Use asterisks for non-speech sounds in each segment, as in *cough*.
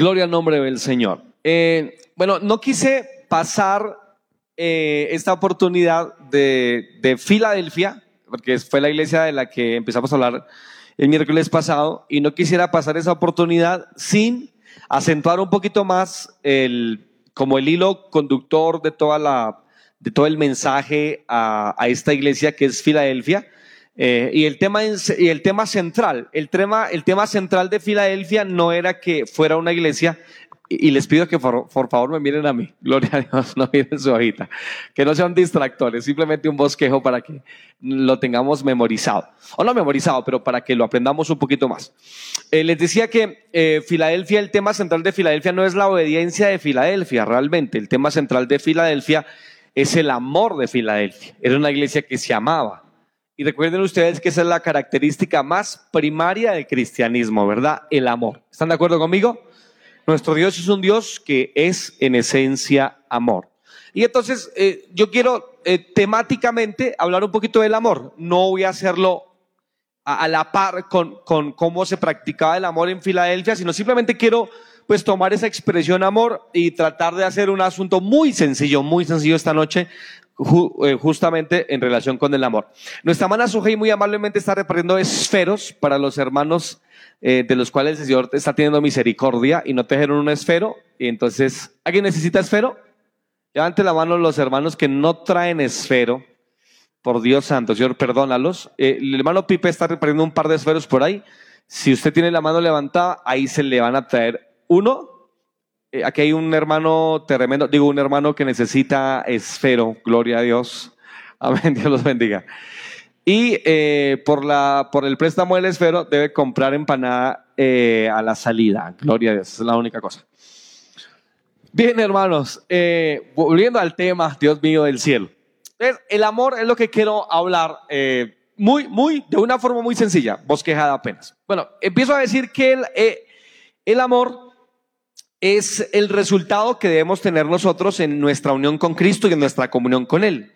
Gloria al nombre del Señor. Eh, bueno, no quise pasar eh, esta oportunidad de, de Filadelfia, porque fue la iglesia de la que empezamos a hablar el miércoles pasado, y no quisiera pasar esa oportunidad sin acentuar un poquito más el, como el hilo conductor de, toda la, de todo el mensaje a, a esta iglesia que es Filadelfia. Eh, y, el tema, y el tema central, el tema, el tema central de Filadelfia no era que fuera una iglesia y les pido que por, favor me miren a mí. *laughs* Gloria a Dios, no miren su hojita. Que no sean distractores, simplemente un bosquejo para que lo tengamos memorizado. O no memorizado, pero para que lo aprendamos un poquito más. Eh, les decía que eh, Filadelfia, el tema central de Filadelfia no es la obediencia de Filadelfia, realmente. El tema central de Filadelfia es el amor de Filadelfia. Era una iglesia que se amaba. Y recuerden ustedes que esa es la característica más primaria del cristianismo, ¿verdad? El amor. ¿Están de acuerdo conmigo? Nuestro Dios es un Dios que es en esencia amor. Y entonces eh, yo quiero eh, temáticamente hablar un poquito del amor. No voy a hacerlo a, la par con, con, cómo se practicaba el amor en Filadelfia, sino simplemente quiero pues tomar esa expresión amor y tratar de hacer un asunto muy sencillo, muy sencillo esta noche, eh, justamente en relación con el amor. Nuestra hermana Sujei muy amablemente está repartiendo esferos para los hermanos eh, de los cuales el Señor está teniendo misericordia y no trajeron un esfero. Y entonces, ¿alguien necesita esfero? Levante la mano los hermanos que no traen esfero. Por Dios santo, Señor, perdónalos. Eh, el hermano Pipe está repartiendo un par de esferos por ahí. Si usted tiene la mano levantada, ahí se le van a traer uno. Eh, aquí hay un hermano tremendo, digo, un hermano que necesita esfero. Gloria a Dios. *laughs* Amén, Dios los bendiga. Y eh, por, la, por el préstamo del esfero debe comprar empanada eh, a la salida. Gloria a Dios, es la única cosa. Bien, hermanos, eh, volviendo al tema, Dios mío del cielo. El amor es lo que quiero hablar muy, muy, de una forma muy sencilla, bosquejada apenas. Bueno, empiezo a decir que el, el amor es el resultado que debemos tener nosotros en nuestra unión con Cristo y en nuestra comunión con Él.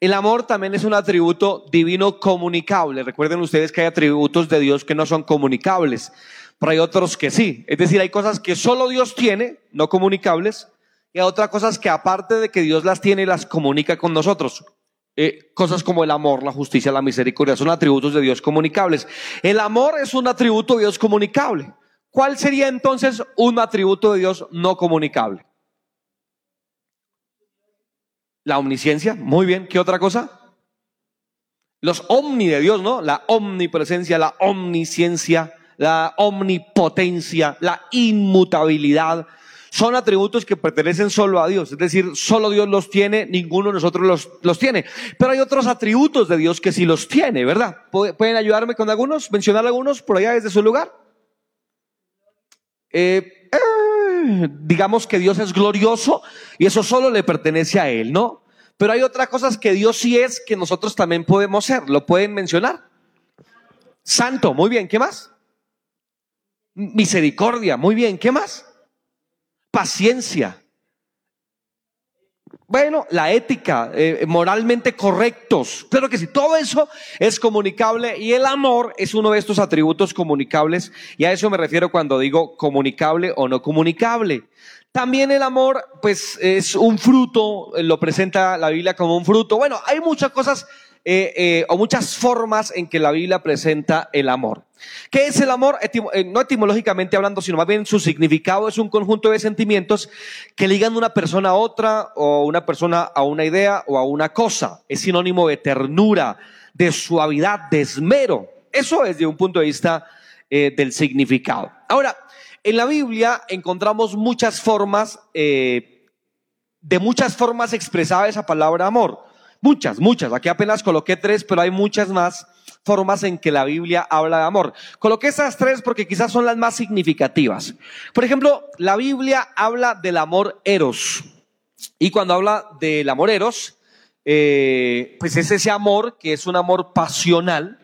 El amor también es un atributo divino comunicable. Recuerden ustedes que hay atributos de Dios que no son comunicables, pero hay otros que sí. Es decir, hay cosas que solo Dios tiene, no comunicables, y hay otras cosas que aparte de que Dios las tiene, las comunica con nosotros. Eh, cosas como el amor, la justicia, la misericordia, son atributos de Dios comunicables. El amor es un atributo de Dios comunicable. ¿Cuál sería entonces un atributo de Dios no comunicable? La omnisciencia, muy bien. ¿Qué otra cosa? Los omni de Dios, ¿no? La omnipresencia, la omnisciencia, la omnipotencia, la inmutabilidad. Son atributos que pertenecen solo a Dios. Es decir, solo Dios los tiene, ninguno de nosotros los, los tiene. Pero hay otros atributos de Dios que sí los tiene, ¿verdad? ¿Pueden ayudarme con algunos? ¿Mencionar algunos por allá desde su lugar? Eh, digamos que Dios es glorioso y eso solo le pertenece a Él, ¿no? Pero hay otras cosas que Dios sí es que nosotros también podemos ser. ¿Lo pueden mencionar? Santo, muy bien, ¿qué más? Misericordia, muy bien, ¿qué más? Paciencia. Bueno, la ética, eh, moralmente correctos. Claro que sí, todo eso es comunicable y el amor es uno de estos atributos comunicables y a eso me refiero cuando digo comunicable o no comunicable. También el amor, pues es un fruto, lo presenta la Biblia como un fruto. Bueno, hay muchas cosas eh, eh, o muchas formas en que la Biblia presenta el amor. ¿Qué es el amor? Eh, no etimológicamente hablando, sino más bien su significado es un conjunto de sentimientos que ligan una persona a otra o una persona a una idea o a una cosa. Es sinónimo de ternura, de suavidad, de esmero. Eso es de un punto de vista del significado. Ahora, en la Biblia encontramos muchas formas, de muchas formas expresada esa palabra amor. Muchas, muchas. Aquí apenas coloqué tres, pero hay muchas más formas en que la Biblia habla de amor. Coloqué esas tres porque quizás son las más significativas. Por ejemplo, la Biblia habla del amor eros. Y cuando habla del amor eros, eh, pues es ese amor que es un amor pasional.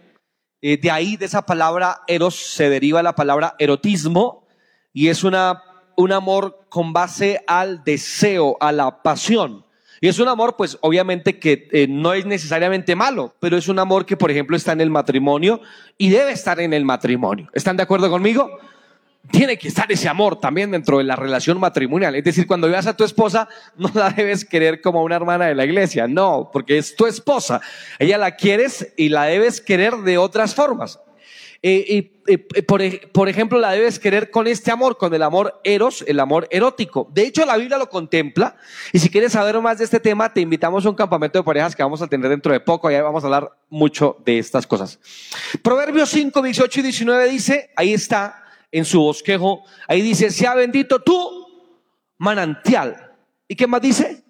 Eh, de ahí, de esa palabra eros, se deriva la palabra erotismo y es una, un amor con base al deseo, a la pasión. Y es un amor, pues obviamente que eh, no es necesariamente malo, pero es un amor que, por ejemplo, está en el matrimonio y debe estar en el matrimonio. ¿Están de acuerdo conmigo? tiene que estar ese amor también dentro de la relación matrimonial. Es decir, cuando veas a tu esposa, no la debes querer como una hermana de la iglesia, no, porque es tu esposa. Ella la quieres y la debes querer de otras formas. Eh, y, por, por, ejemplo, la debes querer con este amor, con el amor eros, el amor erótico. De hecho, la Biblia lo contempla. Y si quieres saber más de este tema, te invitamos a un campamento de parejas que vamos a tener dentro de poco. Allá vamos a hablar mucho de estas cosas. Proverbios 5, 18 y 19 dice, ahí está en su bosquejo, ahí dice, sea bendito tú, manantial. ¿Y qué más dice?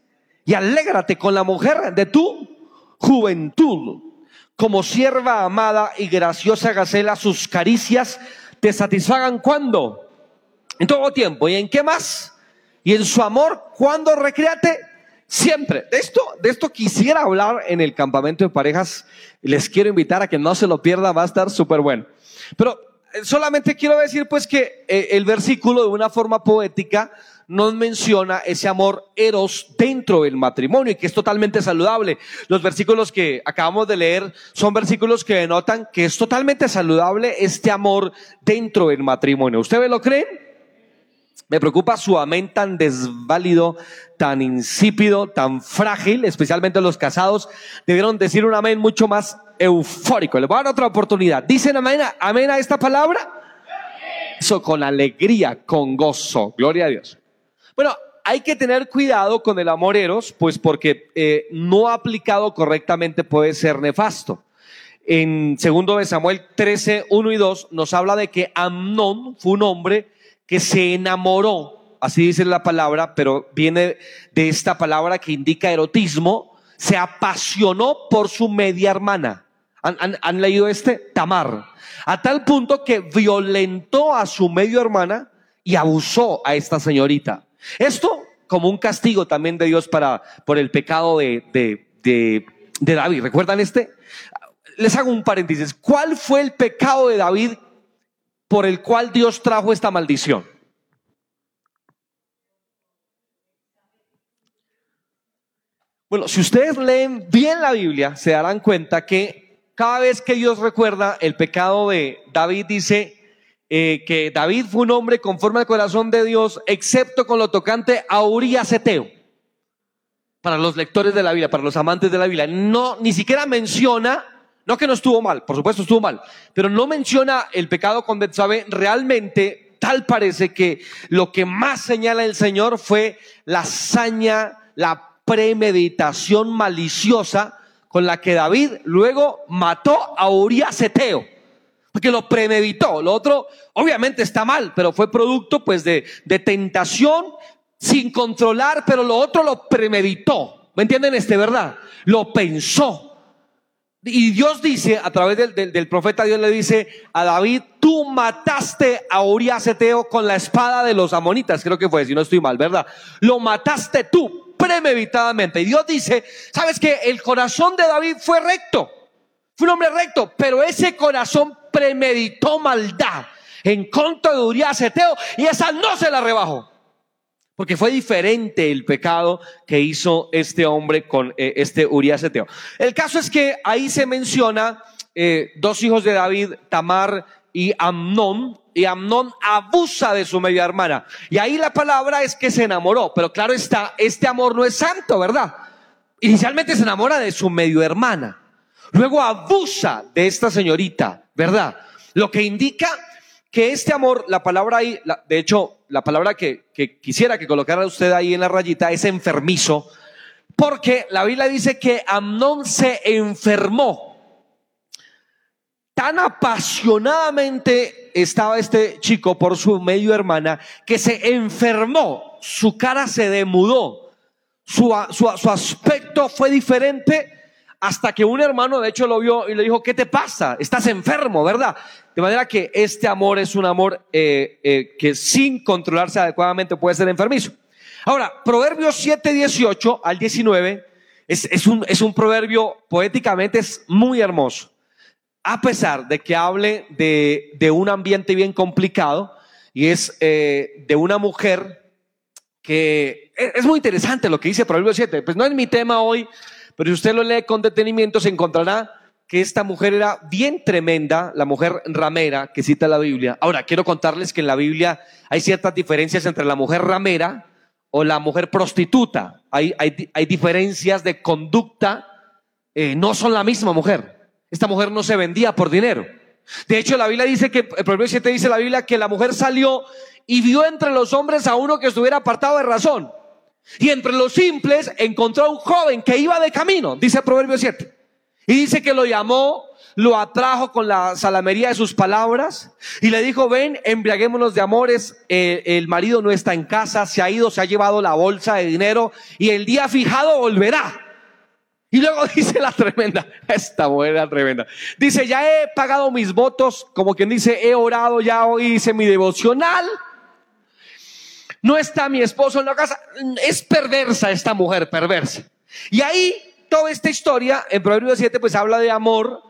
Y alégrate con la mujer de tu juventud como sierva amada y graciosa gacela, sus caricias te satisfagan cuando? En todo tiempo. ¿Y en qué más? Y en su amor, cuando recreate? Siempre. De esto, de esto quisiera hablar en el campamento de parejas. Les quiero invitar a que no se lo pierda, va a estar súper bueno. Pero eh, solamente quiero decir pues que eh, el versículo de una forma poética nos menciona ese amor eros dentro del matrimonio y que es totalmente saludable. Los versículos que acabamos de leer son versículos que denotan que es totalmente saludable este amor dentro del matrimonio. ¿Ustedes lo creen? Me preocupa su amén tan desválido, tan insípido, tan frágil, especialmente los casados. Debieron decir un amén mucho más eufórico. Le voy a dar otra oportunidad. ¿Dicen amén, amén a esta palabra? Eso con alegría, con gozo. Gloria a Dios. Bueno, hay que tener cuidado con el amor eros, pues porque eh, no aplicado correctamente puede ser nefasto. En segundo de Samuel 13, 1 y 2 nos habla de que Amnón fue un hombre que se enamoró, así dice la palabra, pero viene de esta palabra que indica erotismo, se apasionó por su media hermana. ¿Han, han leído este? Tamar. A tal punto que violentó a su medio hermana y abusó a esta señorita. Esto como un castigo también de Dios para, por el pecado de, de, de David. ¿Recuerdan este? Les hago un paréntesis. ¿Cuál fue el pecado de David por el cual Dios trajo esta maldición? Bueno, si ustedes leen bien la Biblia, se darán cuenta que cada vez que Dios recuerda el pecado de David, dice, eh, que David fue un hombre conforme al corazón de Dios, excepto con lo tocante a Urias Eteo. Para los lectores de la Biblia, para los amantes de la Biblia, no, ni siquiera menciona, no que no estuvo mal, por supuesto estuvo mal, pero no menciona el pecado con Betsabe, realmente tal parece que lo que más señala el Señor fue la hazaña, la premeditación maliciosa con la que David luego mató a Urias Eteo porque lo premeditó. Lo otro, obviamente está mal, pero fue producto pues de, de tentación sin controlar, pero lo otro lo premeditó. ¿Me entienden este, verdad? Lo pensó. Y Dios dice, a través del, del, profeta, Dios le dice a David, tú mataste a Urias Eteo con la espada de los amonitas, creo que fue, si no estoy mal, ¿verdad? Lo mataste tú, premeditadamente. Y Dios dice, ¿sabes que El corazón de David fue recto. Fue un hombre recto, pero ese corazón premeditó maldad en contra de Urias Eteo y esa no se la rebajó. Porque fue diferente el pecado que hizo este hombre con eh, este Urias Eteo. El caso es que ahí se menciona eh, dos hijos de David, Tamar y Amnón, y Amnón abusa de su media hermana. Y ahí la palabra es que se enamoró, pero claro está, este amor no es santo, ¿verdad? Inicialmente se enamora de su medio hermana. Luego abusa de esta señorita, ¿verdad? Lo que indica que este amor, la palabra ahí, de hecho, la palabra que, quisiera que colocara usted ahí en la rayita es enfermizo, porque la Biblia dice que Amnón se enfermó. Tan apasionadamente estaba este chico por su medio hermana que se enfermó, su cara se demudó, su, su aspecto fue diferente hasta que un hermano de hecho lo vio y le dijo, ¿qué te pasa? Estás enfermo, ¿verdad? De manera que este amor es un amor eh, eh, que sin controlarse adecuadamente puede ser enfermizo. Ahora, Proverbios 7, 18 al 19 es, un, proverbio poéticamente es muy hermoso. A pesar de que hable de, un ambiente bien complicado y es eh, de una mujer que es, es muy interesante lo que dice Proverbios 7. Pues no es mi tema hoy, pero si usted lo lee con detenimiento, se encontrará que esta mujer era bien tremenda, la mujer ramera que cita la Biblia. Ahora, quiero contarles que en la Biblia hay ciertas diferencias entre la mujer ramera o la mujer prostituta. Hay, hay, diferencias de conducta, eh, no son la misma mujer. Esta mujer no se vendía por dinero. De hecho, la Biblia dice que, el Proverbio 7 dice la Biblia que la mujer salió y vio entre los hombres a uno que estuviera apartado de razón. Y entre los simples encontró a un joven que iba de camino, dice el Proverbio 7. Y dice que lo llamó, lo atrajo con la salamería de sus palabras y le dijo, ven, embriaguémonos de amores, eh, el marido no está en casa, se ha ido, se ha llevado la bolsa de dinero y el día fijado volverá. Y luego *laughs* dice la tremenda, esta mujer tremenda. Dice, ya he pagado mis votos, como quien dice, he orado, ya hoy hice mi devocional. No está mi esposo en la casa. Es perversa esta mujer, perversa. Y ahí toda esta historia, en Proverbios 7, pues habla de amor,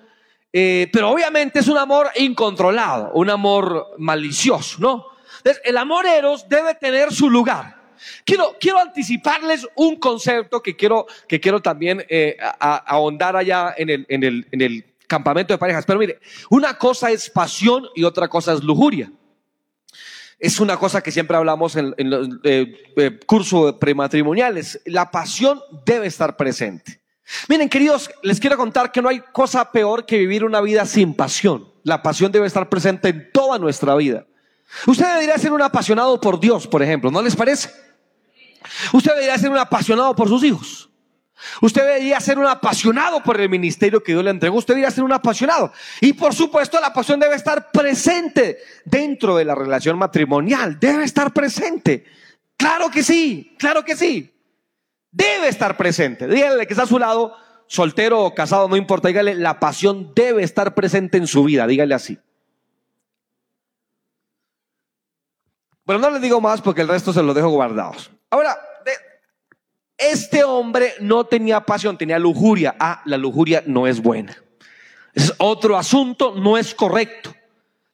eh, pero obviamente es un amor incontrolado, un amor malicioso, ¿no? Entonces, el amor eros debe tener su lugar. Quiero, quiero anticiparles un concepto que quiero, que quiero también eh, ahondar allá en el, en, el, en el campamento de parejas. Pero mire, una cosa es pasión y otra cosa es lujuria. Es una cosa que siempre hablamos en, los eh, cursos prematrimoniales. La pasión debe estar presente. Miren, queridos, les quiero contar que no hay cosa peor que vivir una vida sin pasión. La pasión debe estar presente en toda nuestra vida. Usted debería ser un apasionado por Dios, por ejemplo, ¿no les parece? Usted debería ser un apasionado por sus hijos. Usted debería ser un apasionado por el ministerio que Dios le entregó. Usted debería ser un apasionado. Y por supuesto la pasión debe estar presente dentro de la relación matrimonial. Debe estar presente. Claro que sí, claro que sí. Debe estar presente. Dígale que está a su lado, soltero o casado, no importa. Dígale, la pasión debe estar presente en su vida. Dígale así. Bueno, no le digo más porque el resto se lo dejo guardados. Ahora, este hombre no tenía pasión, tenía lujuria. Ah, la lujuria no es buena. Es otro asunto, no es correcto.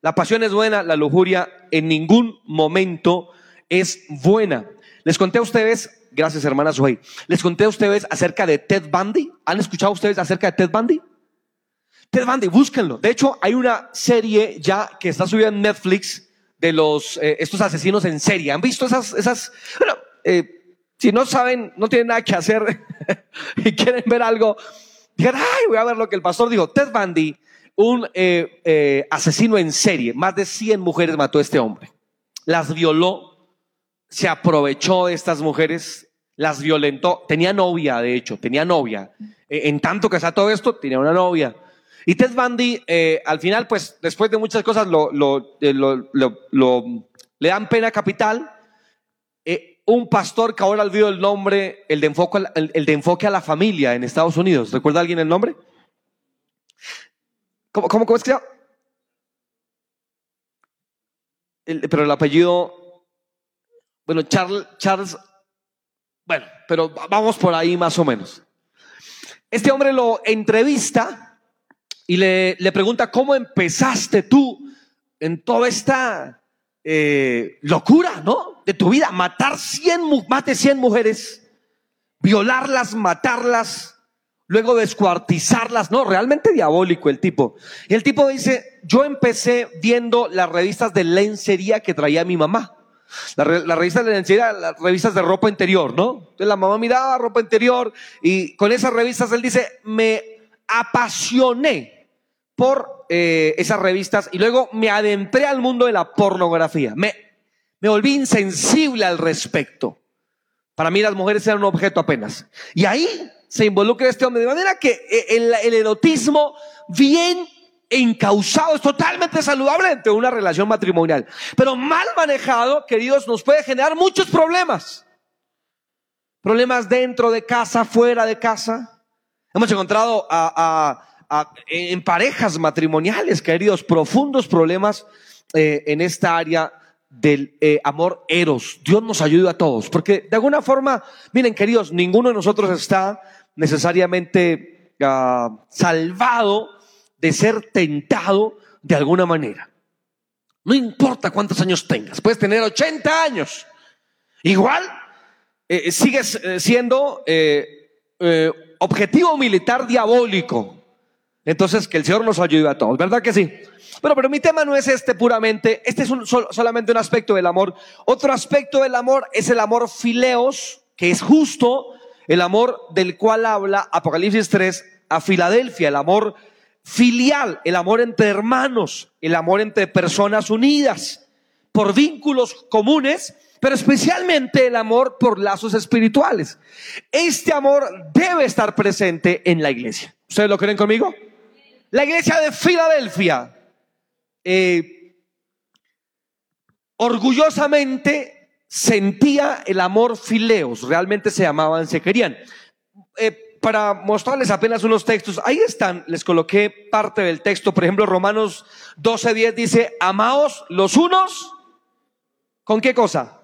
La pasión es buena, la lujuria en ningún momento es buena. Les conté a ustedes Gracias, hermana Suhey. Les conté a ustedes acerca de Ted Bundy. ¿Han escuchado ustedes acerca de Ted Bundy? Ted Bundy, búsquenlo. De hecho, hay una serie ya que está subida en Netflix de los eh, estos asesinos en serie. ¿Han visto esas esas? Bueno, eh, si no saben, no tienen nada que hacer *laughs* y quieren ver algo, digan, ay, voy a ver lo que el pastor dijo. Ted Bundy, un eh, asesino en serie, más de 100 mujeres mató a este hombre. Las violó, se aprovechó de estas mujeres, las violentó. Tenía novia, de hecho, tenía novia. Eh, en tanto que está todo esto, tenía una novia. Y Ted Bundy, eh, al final, pues, después de muchas cosas, lo, eh, le dan pena capital. Un pastor que ahora olvido el nombre, el de, enfoque, el, de enfoque a la familia en Estados Unidos. ¿Recuerda alguien el nombre? ¿Cómo, es que se pero el apellido, bueno, Charles, Charles bueno, pero vamos por ahí más o menos. Este hombre lo entrevista y le, pregunta, ¿cómo empezaste tú en toda esta eh, locura, ¿no? De tu vida, matar 100, más de 100 mujeres, violarlas, matarlas, luego descuartizarlas, no, realmente diabólico el tipo. Y el tipo dice, yo empecé viendo las revistas de lencería que traía mi mamá. La, revista de lencería, las revistas de ropa interior, ¿no? Entonces la mamá miraba ropa interior y con esas revistas él dice, me apasioné por eh, esas revistas y luego me adentré al mundo de la pornografía. Me, me volví insensible al respecto. Para mí las mujeres eran un objeto apenas. Y ahí se involucra este hombre de manera que eh, el, erotismo bien encausado, es totalmente saludable entre una relación matrimonial. Pero mal manejado, queridos, nos puede generar muchos problemas. Problemas dentro de casa, fuera de casa. Hemos encontrado en parejas matrimoniales, queridos, profundos problemas eh, en esta área del eh, amor eros. Dios nos ayude a todos, porque de alguna forma, miren, queridos, ninguno de nosotros está necesariamente ah, salvado de ser tentado de alguna manera. No importa cuántos años tengas, puedes tener 80 años. Igual eh, sigues eh, siendo objetivo militar diabólico. Entonces, que el Señor nos ayude a todos, ¿verdad que sí? Bueno, pero mi tema no es este puramente, este es un, solamente un aspecto del amor. Otro aspecto del amor es el amor fileos, que es justo, el amor del cual habla Apocalipsis 3 a Filadelfia, el amor filial, el amor entre hermanos, el amor entre personas unidas por vínculos comunes, pero especialmente el amor por lazos espirituales. Este amor debe estar presente en la iglesia. ¿Ustedes lo creen conmigo? La iglesia de Filadelfia eh, orgullosamente sentía el amor fileos, realmente se amaban, se querían. Eh, para mostrarles apenas unos textos, ahí están, les coloqué parte del texto, por ejemplo, Romanos 12:10 dice, amaos los unos, ¿con qué cosa?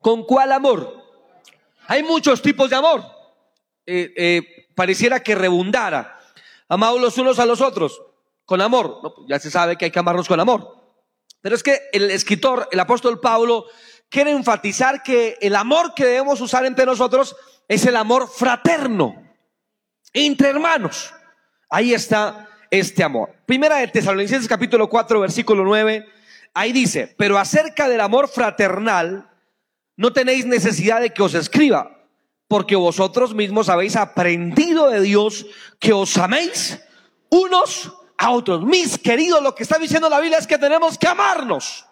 ¿Con cuál amor? Hay muchos tipos de amor. Eh, pareciera que rebundara. Amaos los unos a los otros con amor. ya se sabe que hay que amarnos con amor. Pero es que el escritor, el apóstol Pablo, quiere enfatizar que el amor que debemos usar entre nosotros es el amor fraterno, entre hermanos. Ahí está este amor. Primera de Tesalonicenses capítulo 4, versículo 9, ahí dice, pero acerca del amor fraternal, no tenéis necesidad de que os escriba, porque vosotros mismos habéis aprendido de Dios que os améis unos a otros. Mis queridos, lo que está diciendo la Biblia es que tenemos que amarnos.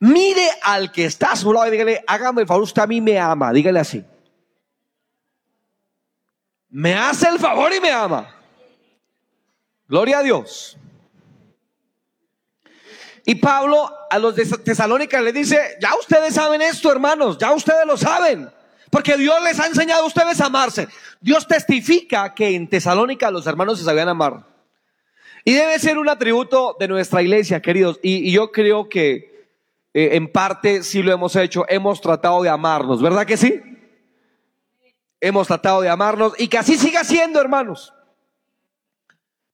Mire al que está a su lado y dígale, hágame el favor, usted a mí me ama. Dígale así. Me hace el favor y me ama. Gloria a Dios. Y Pablo a los de Tesalónica le dice, ya ustedes saben esto, hermanos, ya ustedes lo saben. Porque Dios les ha enseñado a ustedes a amarse. Dios testifica que en Tesalónica los hermanos se sabían amar. Y debe ser un atributo de nuestra iglesia, queridos. Y, yo creo que eh, en parte sí lo hemos hecho. Hemos tratado de amarnos, ¿verdad que sí? Hemos tratado de amarnos y que así siga siendo, hermanos.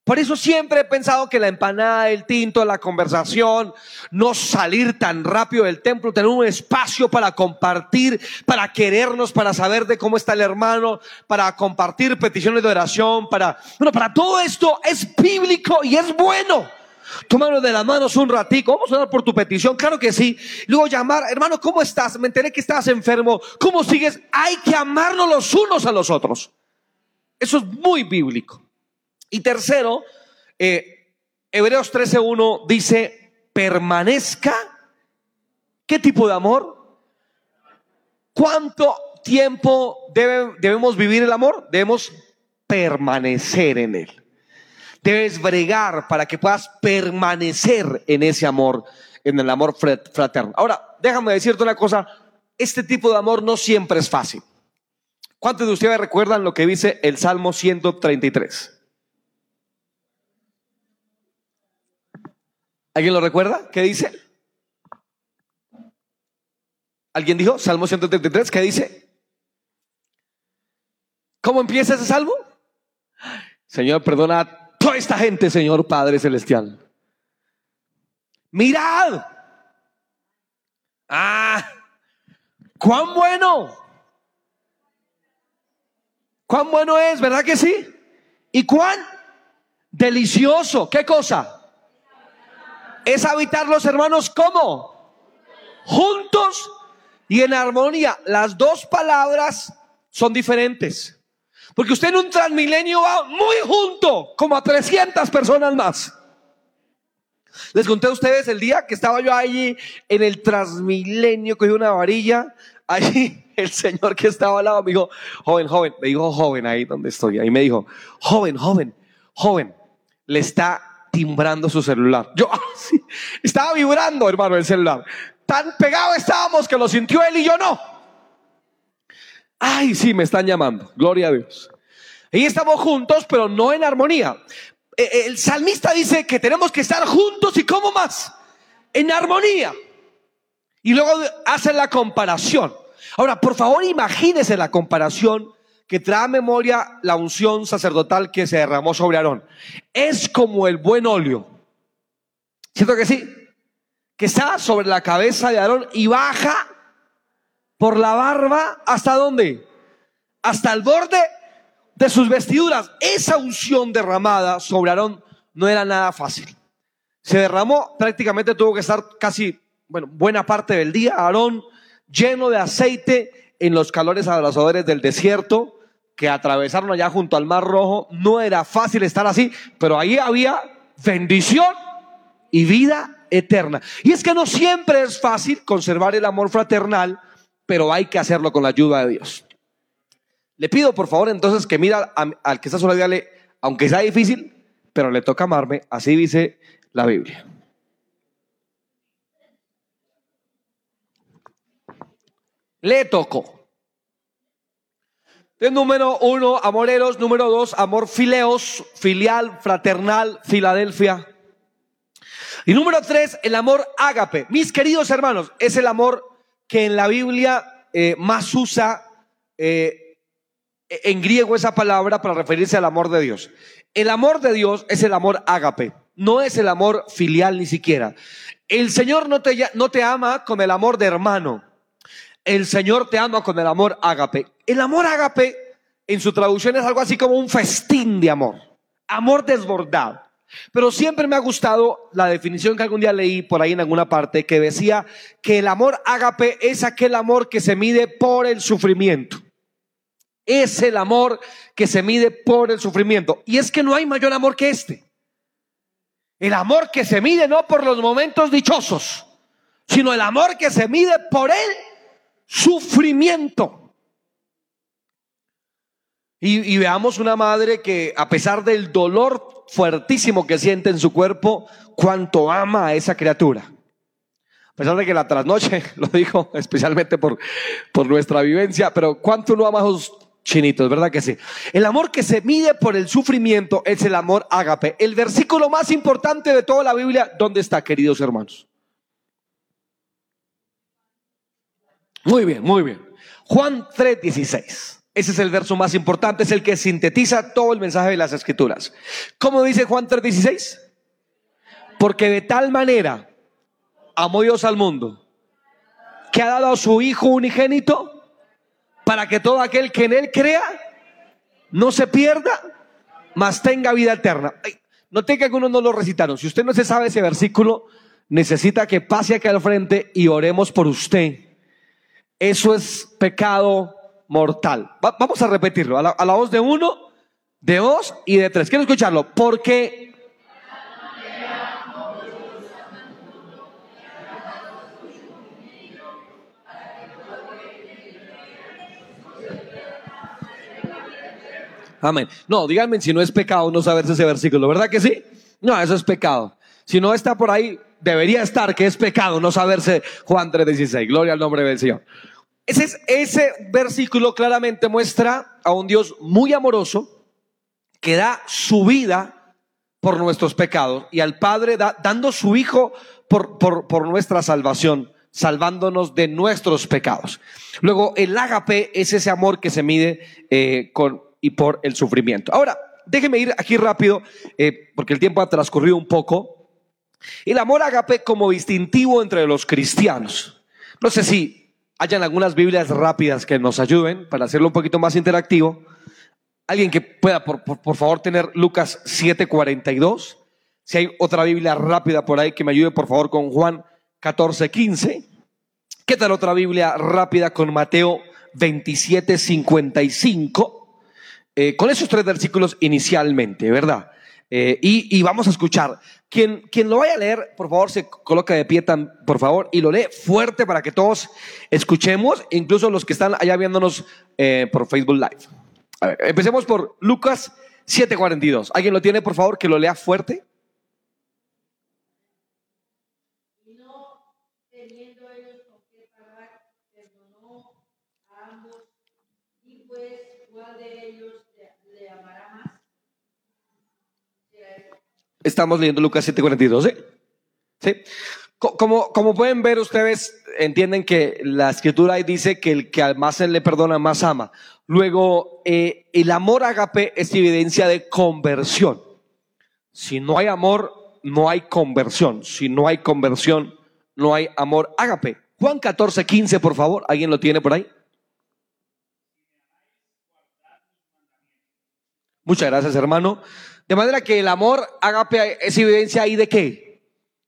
Por eso siempre he pensado que la empanada, el tinto, la conversación, no salir tan rápido del templo, tener un espacio para compartir, para querernos, para saber de cómo está el hermano, para compartir peticiones de oración, para, bueno, para todo esto es bíblico y es bueno. Tómanos de las manos un ratico, vamos a orar por tu petición, claro que sí. Luego llamar, hermano, ¿cómo estás? Me enteré que estás enfermo, ¿cómo sigues? Hay que amarnos los unos a los otros. Eso es muy bíblico. Y tercero, eh, Hebreos 13.1 dice, permanezca. ¿Qué tipo de amor? ¿Cuánto tiempo debemos vivir el amor? Debemos permanecer en él. Debes bregar para que puedas permanecer en ese amor, en el amor fraterno. Ahora, déjame decirte una cosa, este tipo de amor no siempre es fácil. ¿Cuántos de ustedes recuerdan lo que dice el Salmo 133? ¿Alguien lo recuerda? ¿Qué dice? ¿Alguien dijo? Salmo 133, ¿qué dice? ¿Cómo empieza ese salmo? Señor, perdona a toda esta gente, Señor Padre Celestial. Mirad. Ah, cuán bueno. Cuán bueno es, ¿verdad que sí? Y cuán delicioso. ¿Qué cosa? Es habitar los hermanos como juntos y en armonía. Las dos palabras son diferentes. Porque usted en un transmilenio va muy junto, como a 300 personas más. Les conté a ustedes el día que estaba yo allí en el transmilenio, cogí una varilla. Allí *laughs* el señor que estaba al lado me dijo, joven, joven, me dijo joven ahí donde estoy. Ahí me dijo, joven, joven, joven, le está timbrando su celular. Yo *laughs* ah, estaba vibrando, hermano, el celular. Tan pegado estábamos que lo sintió él y yo no. Ay, sí, me están llamando. Gloria a Dios. Y estamos juntos, pero no en armonía. Eh, eh, el salmista dice que tenemos que estar juntos y cómo más? En armonía. Y luego hace la comparación. Ahora, por favor, imagínese la comparación que trae memoria la unción sacerdotal que se derramó sobre Aarón. Es como el buen óleo. ¿Cierto que sí? Que está sobre la cabeza de Aarón y baja por la barba hasta dónde? Hasta el borde de sus vestiduras. Esa unción derramada sobre Aarón no era nada fácil. Se derramó, prácticamente tuvo que estar casi, bueno, buena parte del día, Aarón lleno de aceite en los calores abrasadores del desierto que atravesaron allá junto al Mar Rojo. No era fácil estar así, pero ahí había bendición y vida eterna. Y es que no siempre es fácil conservar el amor fraternal, pero hay que hacerlo con la ayuda de Dios. Le pido por favor entonces que mira al que está solo, dígale, aunque sea difícil, pero le toca amarme, así dice la Biblia. Le tocó. Entonces, número uno, amoreros. Número dos, amor fileos, filial, fraternal, Filadelfia. Y número tres, el amor ágape. Mis queridos hermanos, es el amor que en la Biblia eh, más usa eh, en griego esa palabra para referirse al amor de Dios. El amor de Dios es el amor ágape, no es el amor filial ni siquiera. El Señor no te, no te ama con el amor de hermano. El Señor te ama con el amor ágape. El amor ágape en su traducción es algo así como un festín de amor, amor desbordado. Pero siempre me ha gustado la definición que algún día leí por ahí en alguna parte que decía que el amor ágape es aquel amor que se mide por el sufrimiento. Es el amor que se mide por el sufrimiento. Y es que no hay mayor amor que este. El amor que se mide no por los momentos dichosos, sino el amor que se mide por el sufrimiento. Y, veamos una madre que a pesar del dolor fuertísimo que siente en su cuerpo, cuánto ama a esa criatura. A pesar de que la trasnoche, *laughs* lo dijo especialmente por, por nuestra vivencia, pero cuánto no ama a sus chinitos, ¿verdad que sí? El amor que se mide por el sufrimiento es el amor ágape. El versículo más importante de toda la Biblia, ¿dónde está, queridos hermanos? Muy bien, muy bien. Juan 3:16. Ese es el verso más importante, es el que sintetiza todo el mensaje de las escrituras. ¿Cómo dice Juan 3:16? Porque de tal manera amó Dios al mundo, que ha dado a su Hijo unigénito, para que todo aquel que en Él crea no se pierda, mas tenga vida eterna. Noté que algunos no lo recitaron. Si usted no se sabe ese versículo, necesita que pase aquí al frente y oremos por usted. Eso es pecado mortal. vamos a repetirlo, a la, voz de uno, de dos y de tres. Quiero escucharlo, porque... Amén. No, díganme si no es pecado no saberse ese versículo, ¿verdad que sí? No, eso es pecado. Si no está por ahí, debería estar que es pecado no saberse Juan 3:16. Gloria al nombre del Señor. Ese, ese versículo claramente muestra a un Dios muy amoroso que da su vida por nuestros pecados y al Padre da, dando su Hijo por, nuestra salvación, salvándonos de nuestros pecados. Luego, el ágape es ese amor que se mide eh, con y por el sufrimiento. Ahora, déjeme ir aquí rápido, eh, porque el tiempo ha transcurrido un poco. El amor ágape como distintivo entre los cristianos. No sé si hayan algunas Biblias rápidas que nos ayuden para hacerlo un poquito más interactivo. Alguien que pueda, por, favor, tener Lucas 7:42. Si hay otra Biblia rápida por ahí que me ayude, por favor, con Juan 14:15. ¿Qué tal otra Biblia rápida con Mateo 27:55? Eh, con esos tres versículos inicialmente, ¿verdad? Eh, y, vamos a escuchar. Quien, lo vaya a leer, por favor, se coloca de pie, tan, por favor, y lo lee fuerte para que todos escuchemos, incluso los que están allá viéndonos eh, por Facebook Live. Empecemos por Lucas 7:42. ¿Alguien lo tiene, por favor, que lo lea fuerte? Estamos leyendo Lucas 7:42, ¿sí? ¿sí? Como, como pueden ver ustedes, entienden que la escritura ahí dice que el que al más se le perdona, más ama. Luego, eh, el amor agape es evidencia de conversión. Si no hay amor, no hay conversión. Si no hay conversión, no hay amor agape. Juan 14, 15, por favor. ¿Alguien lo tiene por ahí? Muchas gracias, hermano. De manera que el amor agape es evidencia ahí de qué?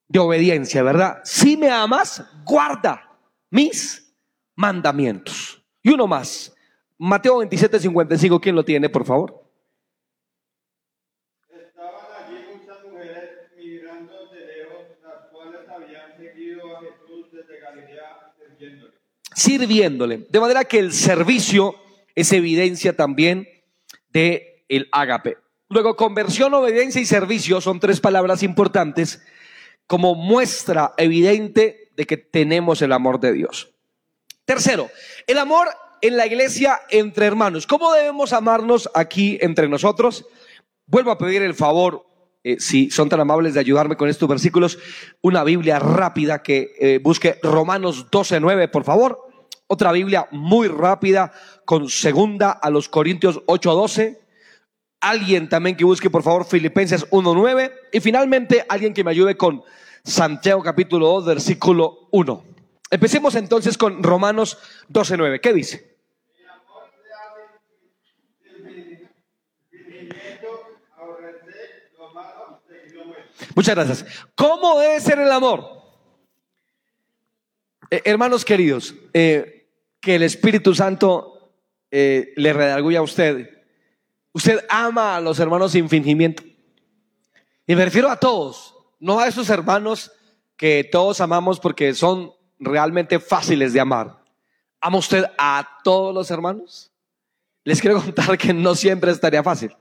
De obediencia, ¿verdad? Si me amas, guarda mis mandamientos. Y uno más. Mateo 27, 55, ¿quién lo tiene, por favor? Sirviéndole. De manera que el servicio es evidencia también de el ágape. Luego, conversión, obediencia y servicio son tres palabras importantes como muestra evidente de que tenemos el amor de Dios. Tercero, el amor en la iglesia entre hermanos. ¿Cómo debemos amarnos aquí entre nosotros? Vuelvo a pedir el favor, eh, si son tan amables de ayudarme con estos versículos, una Biblia rápida que eh, busque Romanos 12.9, por favor. Otra Biblia muy rápida con segunda a los Corintios 8.12. Alguien también que busque, por favor, Filipenses 1.9. Y finalmente, alguien que me ayude con Santiago capítulo 2, versículo 1. Empecemos entonces con Romanos 12.9. ¿Qué dice? Muchas gracias. ¿Cómo debe ser el amor? Eh, hermanos queridos, eh, que el Espíritu Santo eh, le redarguya a usted. Usted ama a los hermanos sin fingimiento. Y me refiero a todos, no a esos hermanos que todos amamos porque son realmente fáciles de amar. ¿Ama usted a todos los hermanos? Les quiero *laughs* contar que no siempre estaría fácil,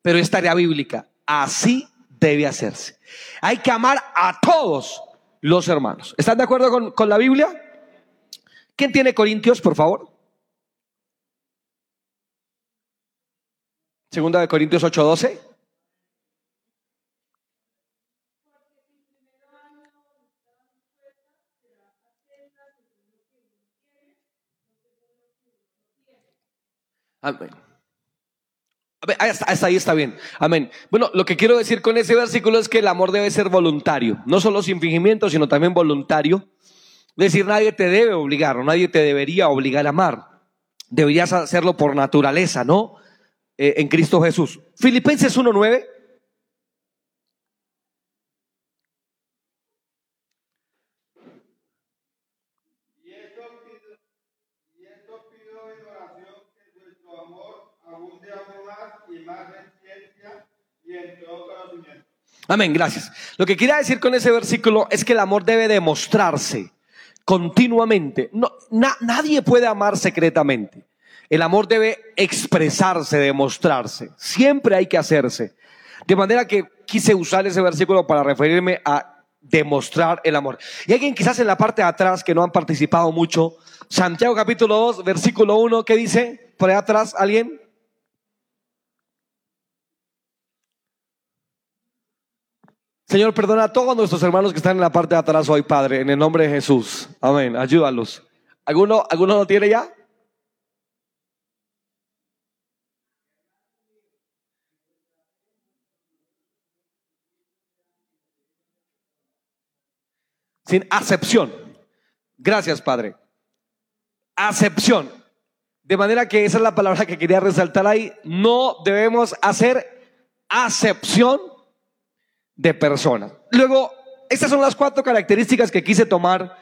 pero es tarea bíblica. Así debe hacerse. Hay que amar a todos los hermanos. ¿Están de acuerdo con, con la Biblia? ¿Quién tiene Corintios, por favor? Segunda de Corintios 8:12. Amén. Hasta, hasta ahí está bien. Amén. Bueno, lo que quiero decir con ese versículo es que el amor debe ser voluntario, no solo sin fingimiento, sino también voluntario. Es decir, nadie te debe obligar o nadie te debería obligar a amar. Deberías hacerlo por naturaleza, ¿no? Eh, en Cristo Jesús. Filipenses 1.9. Y esto pido, y esto pido en oración que vuestro amor abunde aún más y más en ciencia y en todo conocimiento. Amén, gracias. Lo que quería decir con ese versículo es que el amor debe demostrarse continuamente. No, na- nadie puede amar secretamente. El amor debe expresarse, demostrarse. Siempre hay que hacerse. De manera que quise usar ese versículo para referirme a demostrar el amor. Y alguien quizás en la parte de atrás que no han participado mucho, Santiago capítulo 2, versículo 1, ¿qué dice? Por ahí atrás, ¿alguien? Señor, perdona a todos nuestros hermanos que están en la parte de atrás hoy, Padre, en el nombre de Jesús. Amén. Ayúdalos. ¿Alguno, ¿alguno lo tiene ya? Sin acepción. Gracias, Padre. Acepción. De manera que esa es la palabra que quería resaltar ahí. No debemos hacer acepción de personas. Luego, estas son las cuatro características que quise tomar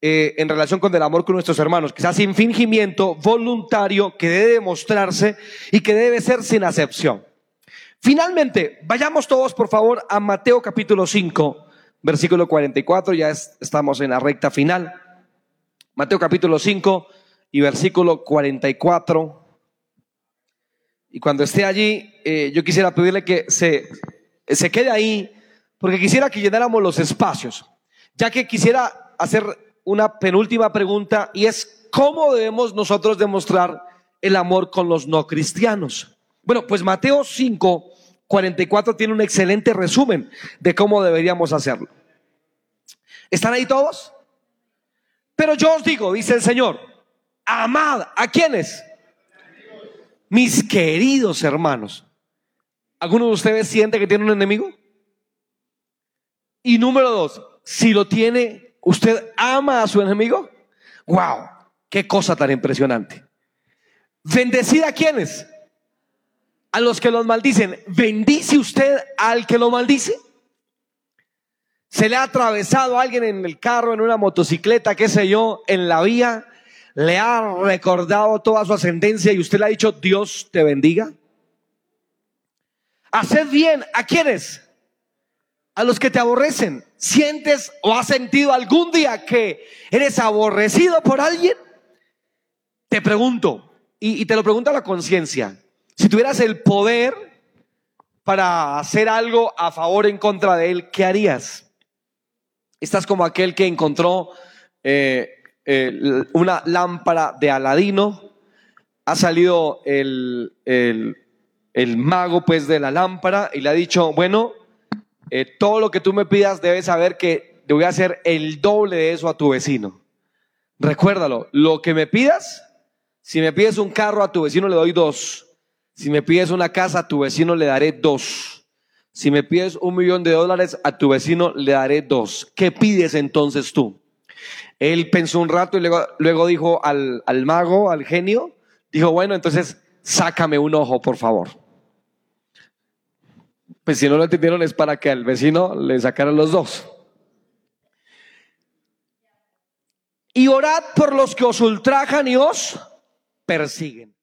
eh, en relación con el amor con nuestros hermanos. Quizás sin fingimiento, voluntario, que debe demostrarse y que debe ser sin acepción. Finalmente, vayamos todos por favor a Mateo capítulo 5, versículo 44, ya es- estamos en la recta final. Mateo capítulo 5 y versículo 44. Y cuando esté allí, eh, yo quisiera pedirle que se, se quede ahí, porque quisiera que llenáramos los espacios, ya que quisiera hacer una penúltima pregunta y es, ¿cómo debemos nosotros demostrar el amor con los no cristianos? Bueno, pues Mateo 5, 44 tiene un excelente resumen de cómo deberíamos hacerlo. ¿Están ahí todos? Pero yo os digo, dice el Señor, amad a quienes? Mis queridos hermanos. ¿Alguno de ustedes siente que tiene un enemigo? Y número dos, si lo tiene, ¿usted ama a su enemigo? ¡Wow! ¡Qué cosa tan impresionante! ¿Bendecida a quienes? A los que los maldicen, ¿bendice usted al que lo maldice? ¿Se le ha atravesado a alguien en el carro, en una motocicleta, qué sé yo, en la vía? ¿Le ha recordado toda su ascendencia y usted le ha dicho, Dios te bendiga? Haced bien, ¿a quiénes? A los que te aborrecen. ¿Sientes o has sentido algún día que eres aborrecido por alguien? Te pregunto, y, y te lo pregunta la conciencia, si tuvieras el poder para hacer algo a favor o en contra de él, ¿qué harías? Estás como aquel que encontró eh, eh, una lámpara de Aladino. Ha salido el, el, mago pues de la lámpara y le ha dicho, bueno, eh, todo lo que tú me pidas debes saber que te voy a hacer el doble de eso a tu vecino. Recuérdalo, lo que me pidas, si me pides un carro a tu vecino le doy dos. Si me pides una casa, a tu vecino le daré dos. Si me pides un millón de dólares, a tu vecino le daré dos. ¿Qué pides entonces tú? Él pensó un rato y luego, dijo al, al mago, al genio, dijo, bueno, entonces sácame un ojo, por favor. Pues si no lo entendieron es para que al vecino le sacaran los dos. Y orad por los que os ultrajan y os persiguen.